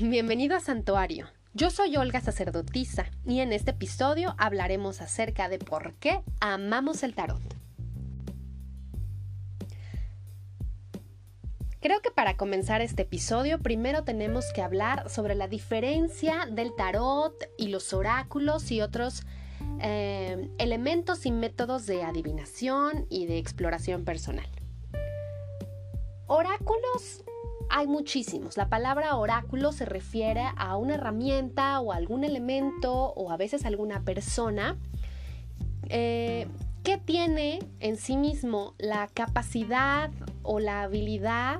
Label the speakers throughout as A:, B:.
A: Bienvenido a Santuario. Yo soy Olga Sacerdotisa y en este episodio hablaremos acerca de por qué amamos el tarot. Creo que para comenzar este episodio primero tenemos que hablar sobre la diferencia del tarot y los oráculos y otros eh, elementos y métodos de adivinación y de exploración personal. Oráculos hay muchísimos. La palabra oráculo se refiere a una herramienta o algún elemento o a veces alguna persona eh, que tiene en sí mismo la capacidad o la habilidad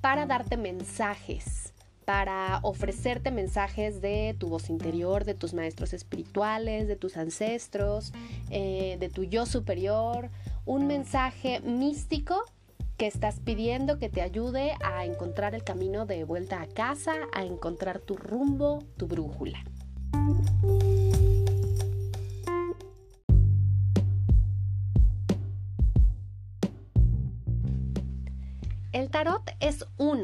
A: para darte mensajes, para ofrecerte mensajes de tu voz interior, de tus maestros espirituales, de tus ancestros, eh, de tu yo superior, un mensaje místico que estás pidiendo que te ayude a encontrar el camino de vuelta a casa, a encontrar tu rumbo, tu brújula.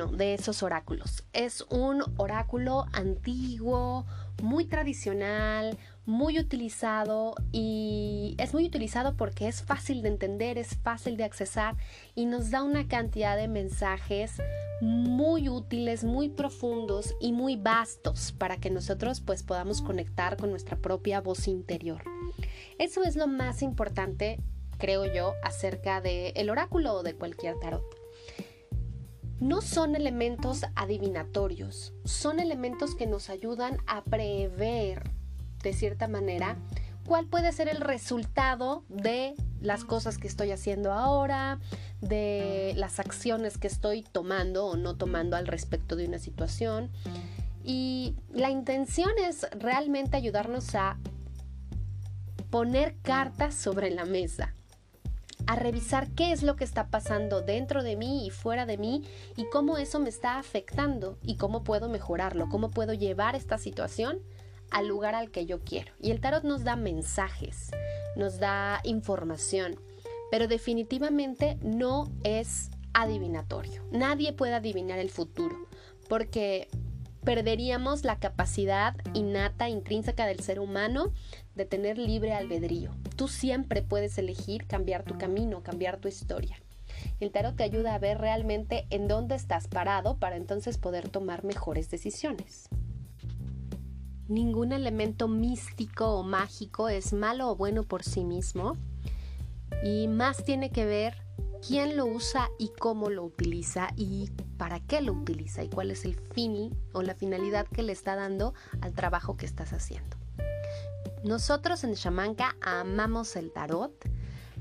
A: De esos oráculos. Es un oráculo antiguo, muy tradicional, muy utilizado y es muy utilizado porque es fácil de entender, es fácil de accesar y nos da una cantidad de mensajes muy útiles, muy profundos y muy vastos para que nosotros pues podamos conectar con nuestra propia voz interior. Eso es lo más importante, creo yo, acerca del el oráculo o de cualquier tarot no son elementos adivinatorios, son elementos que nos ayudan a prever, de cierta manera, cuál puede ser el resultado de las cosas que estoy haciendo ahora, de las acciones que estoy tomando o no tomando al respecto de una situación. Y la intención es realmente ayudarnos a poner cartas sobre la mesa, a revisar qué es lo que está pasando dentro de mí y fuera de mí y cómo eso me está afectando y cómo puedo mejorarlo, cómo puedo llevar esta situación al lugar al que yo quiero. Y el tarot nos da mensajes, nos da información, pero definitivamente no es adivinatorio. Nadie puede adivinar el futuro porque perderíamos la capacidad innata, intrínseca del ser humano de tener libre albedrío. Tú siempre puedes elegir cambiar tu camino, cambiar tu historia. El tarot te ayuda a ver realmente en dónde estás parado para entonces poder tomar mejores decisiones. Ningún elemento místico o mágico es malo o bueno por sí mismo y más tiene que ver quién lo usa y cómo lo utiliza y para qué lo utiliza y cuál es el fin o la finalidad que le está dando al trabajo que estás haciendo. Nosotros en Shamanka amamos el tarot.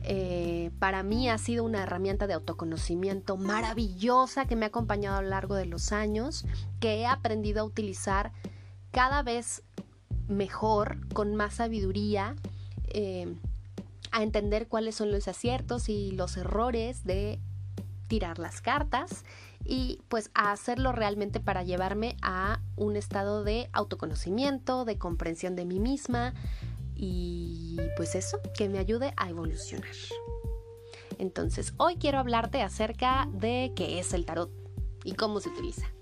A: Eh, para mí ha sido una herramienta de autoconocimiento maravillosa que me ha acompañado a lo largo de los años, que he aprendido a utilizar cada vez mejor, con más sabiduría. Eh, a entender cuáles son los aciertos y los errores de tirar las cartas y pues a hacerlo realmente para llevarme a un estado de autoconocimiento, de comprensión de mí misma y pues eso, que me ayude a evolucionar. Entonces, hoy quiero hablarte acerca de qué es el tarot y cómo se utiliza.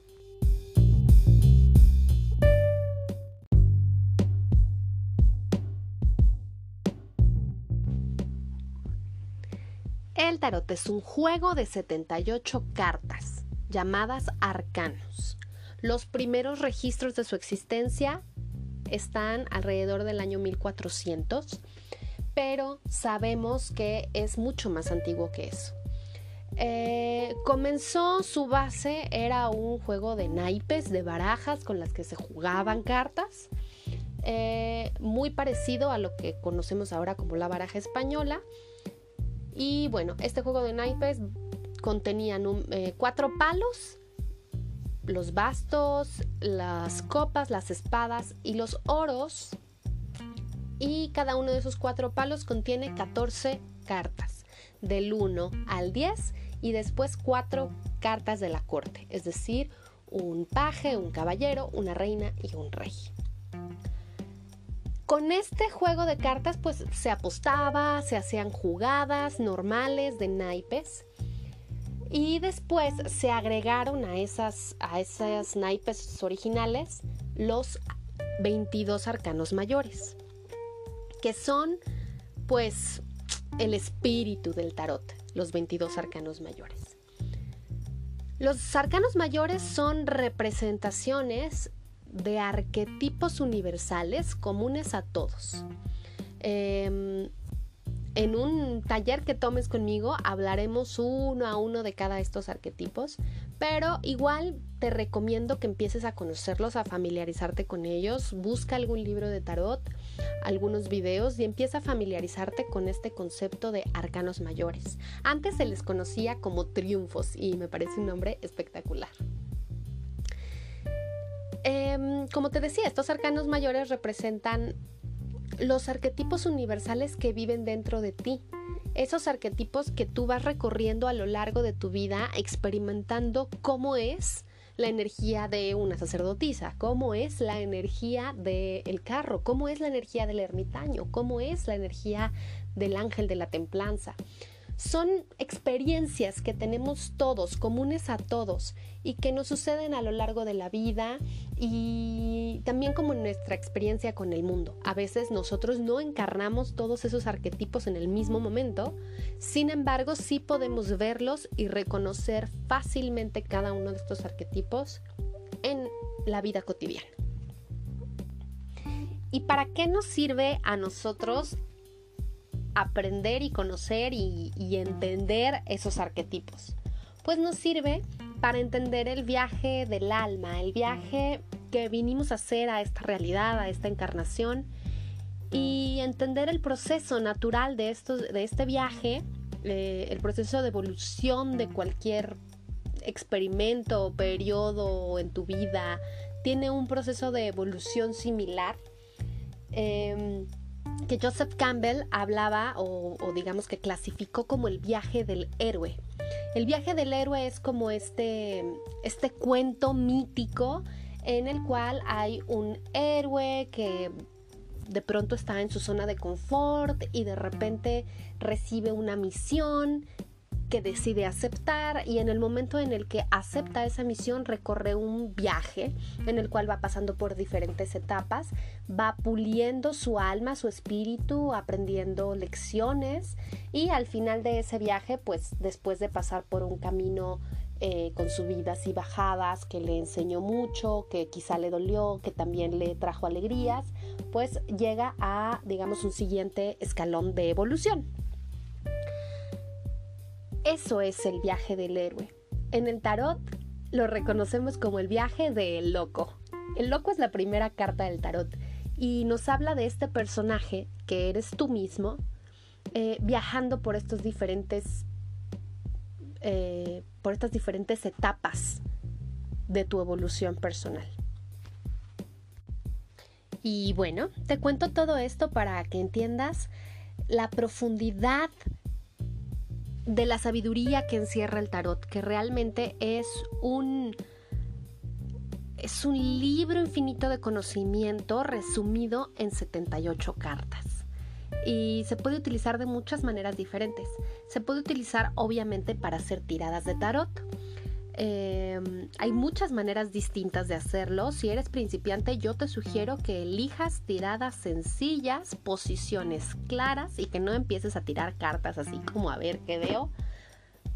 A: El tarot es un juego de 78 cartas llamadas arcanos. Los primeros registros de su existencia están alrededor del año 1400, pero sabemos que es mucho más antiguo que eso. Eh, comenzó su base, era un juego de naipes, de barajas con las que se jugaban cartas, eh, muy parecido a lo que conocemos ahora como la baraja española, y bueno, este juego de naipes contenía eh, cuatro palos, los bastos, las copas, las espadas y los oros. Y cada uno de esos cuatro palos contiene 14 cartas, del 1 al 10 y después cuatro cartas de la corte, es decir, un paje, un caballero, una reina y un rey. Con este juego de cartas pues se apostaba, se hacían jugadas normales de naipes Y después se agregaron a esas, a esas naipes originales los 22 arcanos mayores, que son pues el espíritu del tarot, los 22 arcanos mayores. Los arcanos mayores son representaciones de arquetipos universales comunes a todos. Em, en un taller que tomes conmigo hablaremos uno a uno de cada estos arquetipos, pero igual te recomiendo que empieces a conocerlos, a familiarizarte con ellos, busca algún libro de tarot, algunos videos y empieza a familiarizarte con este concepto de arcanos mayores. Antes se les conocía como triunfos y me parece un nombre espectacular. Em, como te decía, estos arcanos mayores representan los arquetipos universales que viven dentro de ti. Esos arquetipos que tú vas recorriendo a lo largo de tu vida experimentando cómo es la energía de una sacerdotisa, cómo es la energía del carro, cómo es la energía del ermitaño, cómo es la energía del ángel de la templanza. Son experiencias que tenemos todos, comunes a todos, y que nos suceden a lo largo de la vida y también como nuestra experiencia con el mundo. A veces nosotros no encarnamos todos esos arquetipos en el mismo momento, sin embargo sí podemos verlos y reconocer fácilmente cada uno de estos arquetipos en la vida cotidiana. ¿Y para qué nos sirve a nosotros aprender y conocer y, entender esos arquetipos? Pues nos sirve para entender el viaje del alma, el viaje que vinimos a hacer a esta realidad, a esta encarnación y entender el proceso natural de, de este viaje, eh, el proceso de evolución de cualquier experimento o periodo en tu vida, tiene un proceso de evolución similar. Em, que Joseph Campbell hablaba o, digamos que clasificó como el viaje del héroe. El viaje del héroe es como este, este cuento mítico en el cual hay un héroe que de pronto está en su zona de confort y de repente recibe una misión que decide aceptar y en el momento en el que acepta esa misión recorre un viaje en el cual va pasando por diferentes etapas, va puliendo su alma, su espíritu, aprendiendo lecciones y al final de ese viaje, pues después de pasar por un camino eh, con subidas y bajadas, que le enseñó mucho, que quizá le dolió, que también le trajo alegrías, pues llega a, digamos, un siguiente escalón de evolución. Eso es el viaje del héroe. En el tarot lo reconocemos como el viaje del loco. El loco es la primera carta del tarot y nos habla de este personaje que eres tú mismo eh, viajando por estos diferentes eh, por estas diferentes etapas de tu evolución personal. Y bueno, te cuento todo esto para que entiendas la profundidad de la sabiduría que encierra el tarot, que realmente es un es un libro infinito de conocimiento resumido en 78 cartas. Y se puede utilizar de muchas maneras diferentes. Se puede utilizar obviamente para hacer tiradas de tarot Em, hay muchas maneras distintas de hacerlo. Si eres principiante, yo te sugiero que elijas tiradas sencillas, posiciones claras y que no empieces a tirar cartas así como a ver qué veo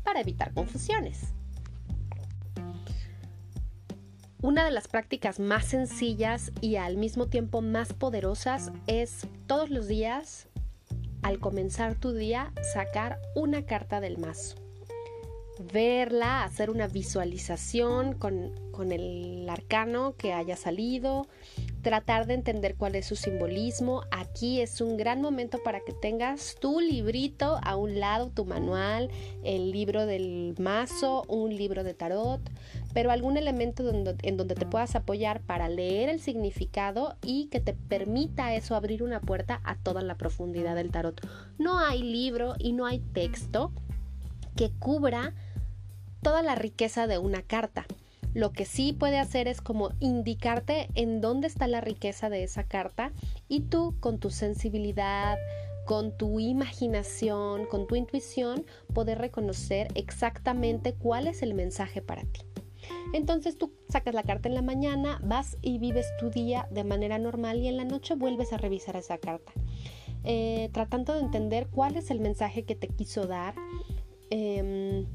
A: para evitar confusiones. Una de las prácticas más sencillas y al mismo tiempo más poderosas es todos los días, al comenzar tu día, sacar una carta del mazo verla, hacer una visualización con, el arcano que haya salido, tratar de entender cuál es su simbolismo. Aquí es un gran momento para que tengas tu librito a un lado, tu manual, el libro del mazo, un libro de tarot, pero algún elemento en donde te puedas apoyar para leer el significado y que te permita eso abrir una puerta a toda la profundidad del tarot. No hay libro y no hay texto que cubra toda la riqueza de una carta. Lo que sí puede hacer es como indicarte en dónde está la riqueza de esa carta y tú con tu sensibilidad, con tu imaginación, con tu intuición, poder reconocer exactamente cuál es el mensaje para ti. Entonces tú sacas la carta en la mañana, vas y vives tu día de manera normal y en la noche vuelves a revisar esa carta. Eh, tratando de entender cuál es el mensaje que te quiso dar, em,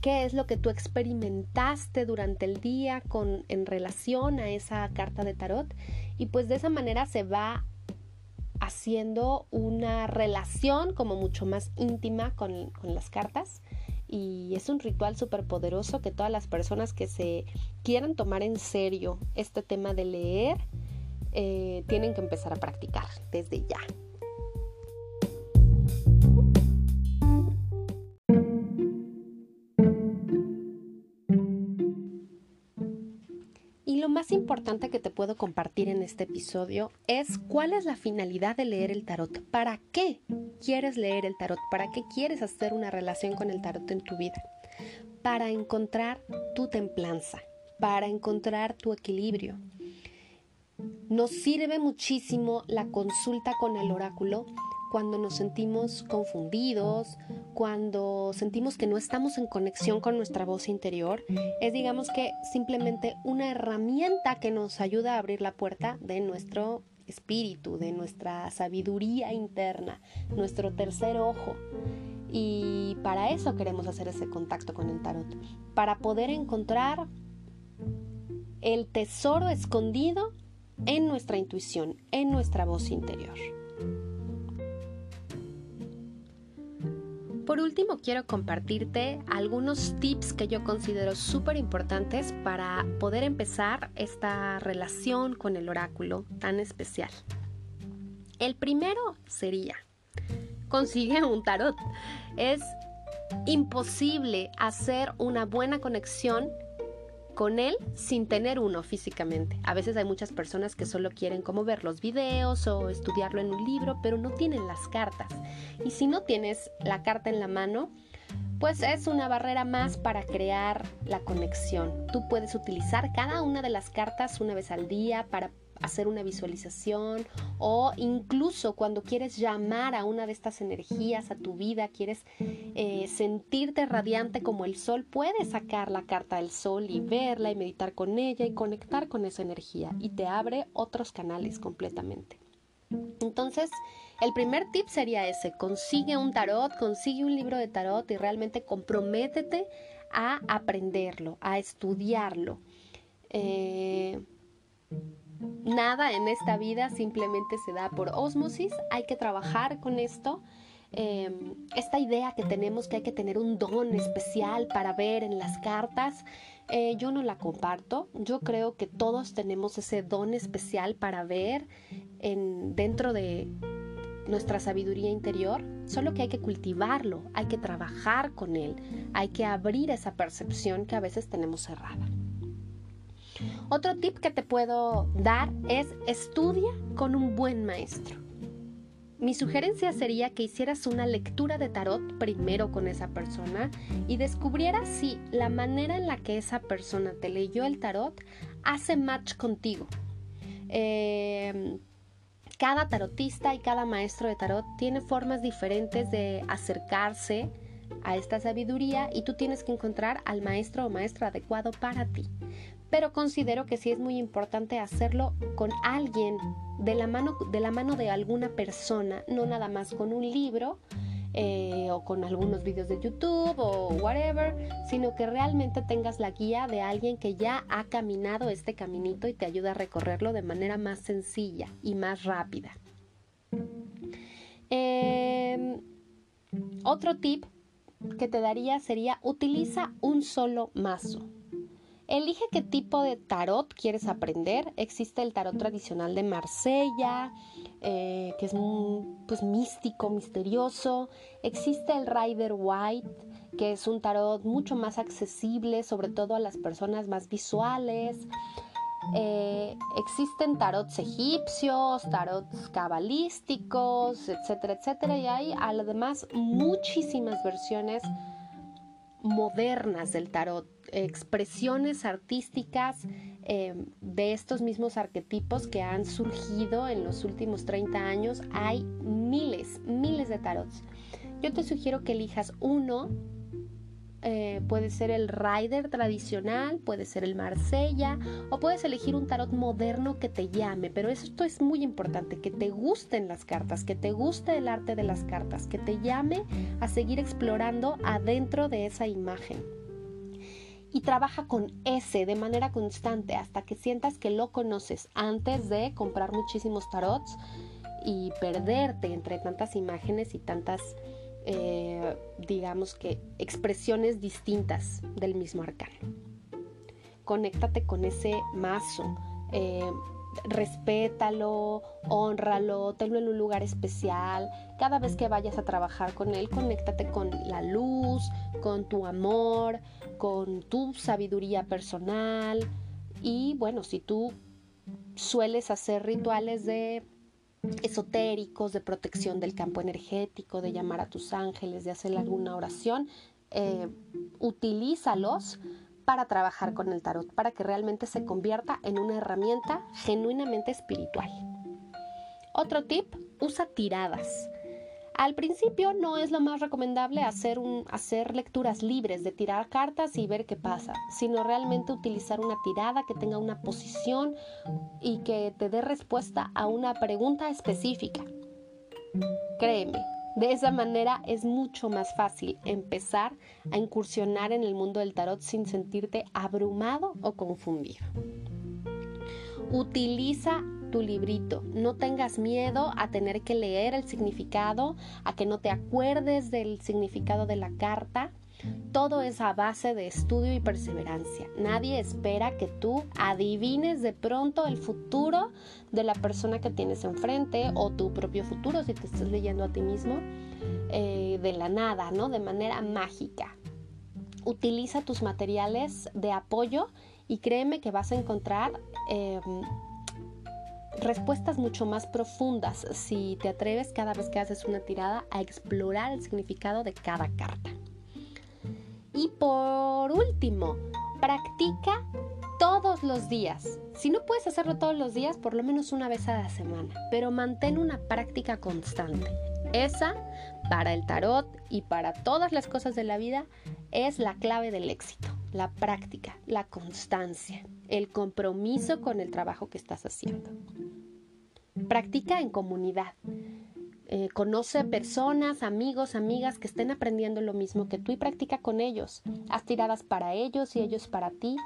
A: qué es lo que tú experimentaste durante el día con, en relación a esa carta de tarot y pues de esa manera se va haciendo una relación como mucho más íntima con, las cartas y es un ritual súper poderoso que todas las personas que se quieran tomar en serio este tema de leer eh, tienen que empezar a practicar desde ya. Más importante que te puedo compartir en este episodio es cuál es la finalidad de leer el tarot. ¿Para qué quieres leer el tarot? ¿Para qué quieres hacer una relación con el tarot en tu vida? Para encontrar tu templanza, para encontrar tu equilibrio. Nos sirve muchísimo la consulta con el oráculo cuando nos sentimos confundidos, cuando sentimos que no estamos en conexión con nuestra voz interior, es digamos que simplemente una herramienta que nos ayuda a abrir la puerta de nuestro espíritu, de nuestra sabiduría interna, nuestro tercer ojo. Y para eso queremos hacer ese contacto con el tarot, para poder encontrar el tesoro escondido en nuestra intuición, en nuestra voz interior. Por último, quiero compartirte algunos tips que yo considero súper importantes para poder empezar esta relación con el oráculo tan especial. El primero sería, consigue un tarot. Es imposible hacer una buena conexión con él sin tener uno físicamente. A veces hay muchas personas que solo quieren como ver los videos o estudiarlo en un libro, pero no tienen las cartas. Y si no tienes la carta en la mano, pues es una barrera más para crear la conexión. Tú puedes utilizar cada una de las cartas una vez al día para hacer una visualización o incluso cuando quieres llamar a una de estas energías a tu vida, quieres eh, sentirte radiante como el sol, puedes sacar la carta del sol y verla y meditar con ella y conectar con esa energía y te abre otros canales completamente. Entonces, el primer tip sería ese, consigue un tarot, consigue un libro de tarot y realmente comprométete a aprenderlo, a estudiarlo. Eh, nada en esta vida simplemente se da por osmosis, hay que trabajar con esto. Em, esta idea que tenemos que hay que tener un don especial para ver en las cartas, eh, yo no la comparto. Yo creo que todos tenemos ese don especial para ver en, dentro de nuestra sabiduría interior, solo que hay que cultivarlo, hay que trabajar con él, hay que abrir esa percepción que a veces tenemos cerrada. Otro tip que te puedo dar es estudia con un buen maestro. Mi sugerencia sería que hicieras una lectura de tarot primero con esa persona y descubrieras si la manera en la que esa persona te leyó el tarot hace match contigo. Em, cada tarotista y cada maestro de tarot tiene formas diferentes de acercarse a esta sabiduría y tú tienes que encontrar al maestro o maestra adecuado para ti pero considero que sí es muy importante hacerlo con alguien, de la mano de, la mano de alguna persona, no nada más con un libro eh, o con algunos vídeos de YouTube o whatever, sino que realmente tengas la guía de alguien que ya ha caminado este caminito y te ayuda a recorrerlo de manera más sencilla y más rápida. Em, otro tip que te daría sería utiliza un solo mazo. Elige qué tipo de tarot quieres aprender. Existe el tarot tradicional de Marsella, eh, que es pues, místico, misterioso. Existe el Rider White, que es un tarot mucho más accesible, sobre todo a las personas más visuales. Eh, existen tarots egipcios, tarots cabalísticos, etcétera, etcétera. Y hay además muchísimas versiones modernas del tarot expresiones artísticas eh, de estos mismos arquetipos que han surgido en los últimos 30 años. Hay miles, miles de tarots. Yo te sugiero que elijas uno. Eh, puede ser el Rider tradicional, puede ser el Marsella o puedes elegir un tarot moderno que te llame, pero esto es muy importante, que te gusten las cartas, que te guste el arte de las cartas, que te llame a seguir explorando adentro de esa imagen y trabaja con ese de manera constante hasta que sientas que lo conoces antes de comprar muchísimos tarots y perderte entre tantas imágenes y tantas, eh, digamos que, expresiones distintas del mismo arcano. Conéctate con ese mazo. Eh, respétalo, honralo, tenlo en un lugar especial. Cada vez que vayas a trabajar con él, conéctate con la luz, con tu amor, con tu sabiduría personal. Y bueno, si tú sueles hacer rituales de esotéricos, de protección del campo energético, de llamar a tus ángeles, de hacer alguna oración, eh, utilízalos para trabajar con el tarot, para que realmente se convierta en una herramienta genuinamente espiritual. Otro tip, usa tiradas. Al principio no es lo más recomendable hacer, un, hacer lecturas libres de tirar cartas y ver qué pasa, sino realmente utilizar una tirada que tenga una posición y que te dé respuesta a una pregunta específica. Créeme, de esa manera es mucho más fácil empezar a incursionar en el mundo del tarot sin sentirte abrumado o confundido. Utiliza tu librito. No tengas miedo a tener que leer el significado, a que no te acuerdes del significado de la carta. Todo es a base de estudio y perseverancia. Nadie espera que tú adivines de pronto el futuro de la persona que tienes enfrente o tu propio futuro si te estás leyendo a ti mismo eh, de la nada, ¿no? De manera mágica. Utiliza tus materiales de apoyo y créeme que vas a encontrar em, respuestas mucho más profundas si te atreves cada vez que haces una tirada a explorar el significado de cada carta. Y por último, practica todos los días. Si no puedes hacerlo todos los días, por lo menos una vez a la semana, pero mantén una práctica constante. Esa, para el tarot y para todas las cosas de la vida, es la clave del éxito. La práctica, la constancia, el compromiso con el trabajo que estás haciendo. Practica en comunidad. Eh, conoce personas, amigos, amigas que estén aprendiendo lo mismo que tú y practica con ellos. Haz tiradas para ellos y ellos para ti.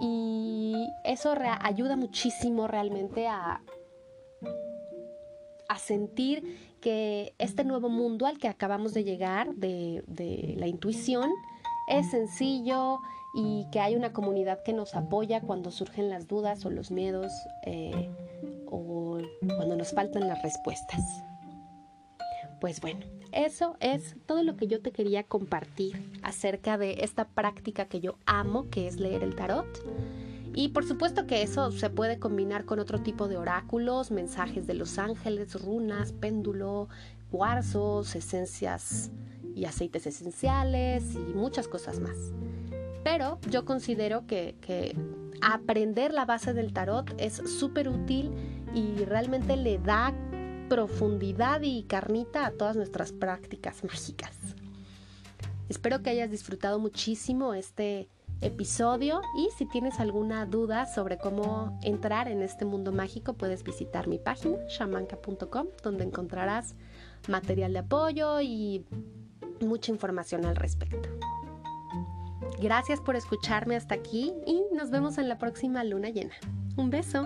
A: Y eso ayuda muchísimo realmente a, sentir que este nuevo mundo al que acabamos de llegar de, la intuición es sencillo y que hay una comunidad que nos apoya cuando surgen las dudas o los miedos eh, o cuando nos faltan las respuestas. Pues bueno, eso es todo lo que yo te quería compartir acerca de esta práctica que yo amo, que es leer el tarot. Y por supuesto que eso se puede combinar con otro tipo de oráculos, mensajes de los ángeles, runas, péndulo, cuarzos, esencias y aceites esenciales y muchas cosas más. Pero yo considero que, aprender la base del tarot es súper útil y realmente le da profundidad y carnita a todas nuestras prácticas mágicas. Espero que hayas disfrutado muchísimo este episodio y si tienes alguna duda sobre cómo entrar en este mundo mágico puedes visitar mi página shamanca.com donde encontrarás material de apoyo y mucha información al respecto. Gracias por escucharme hasta aquí y nos vemos en la próxima luna llena. Un beso.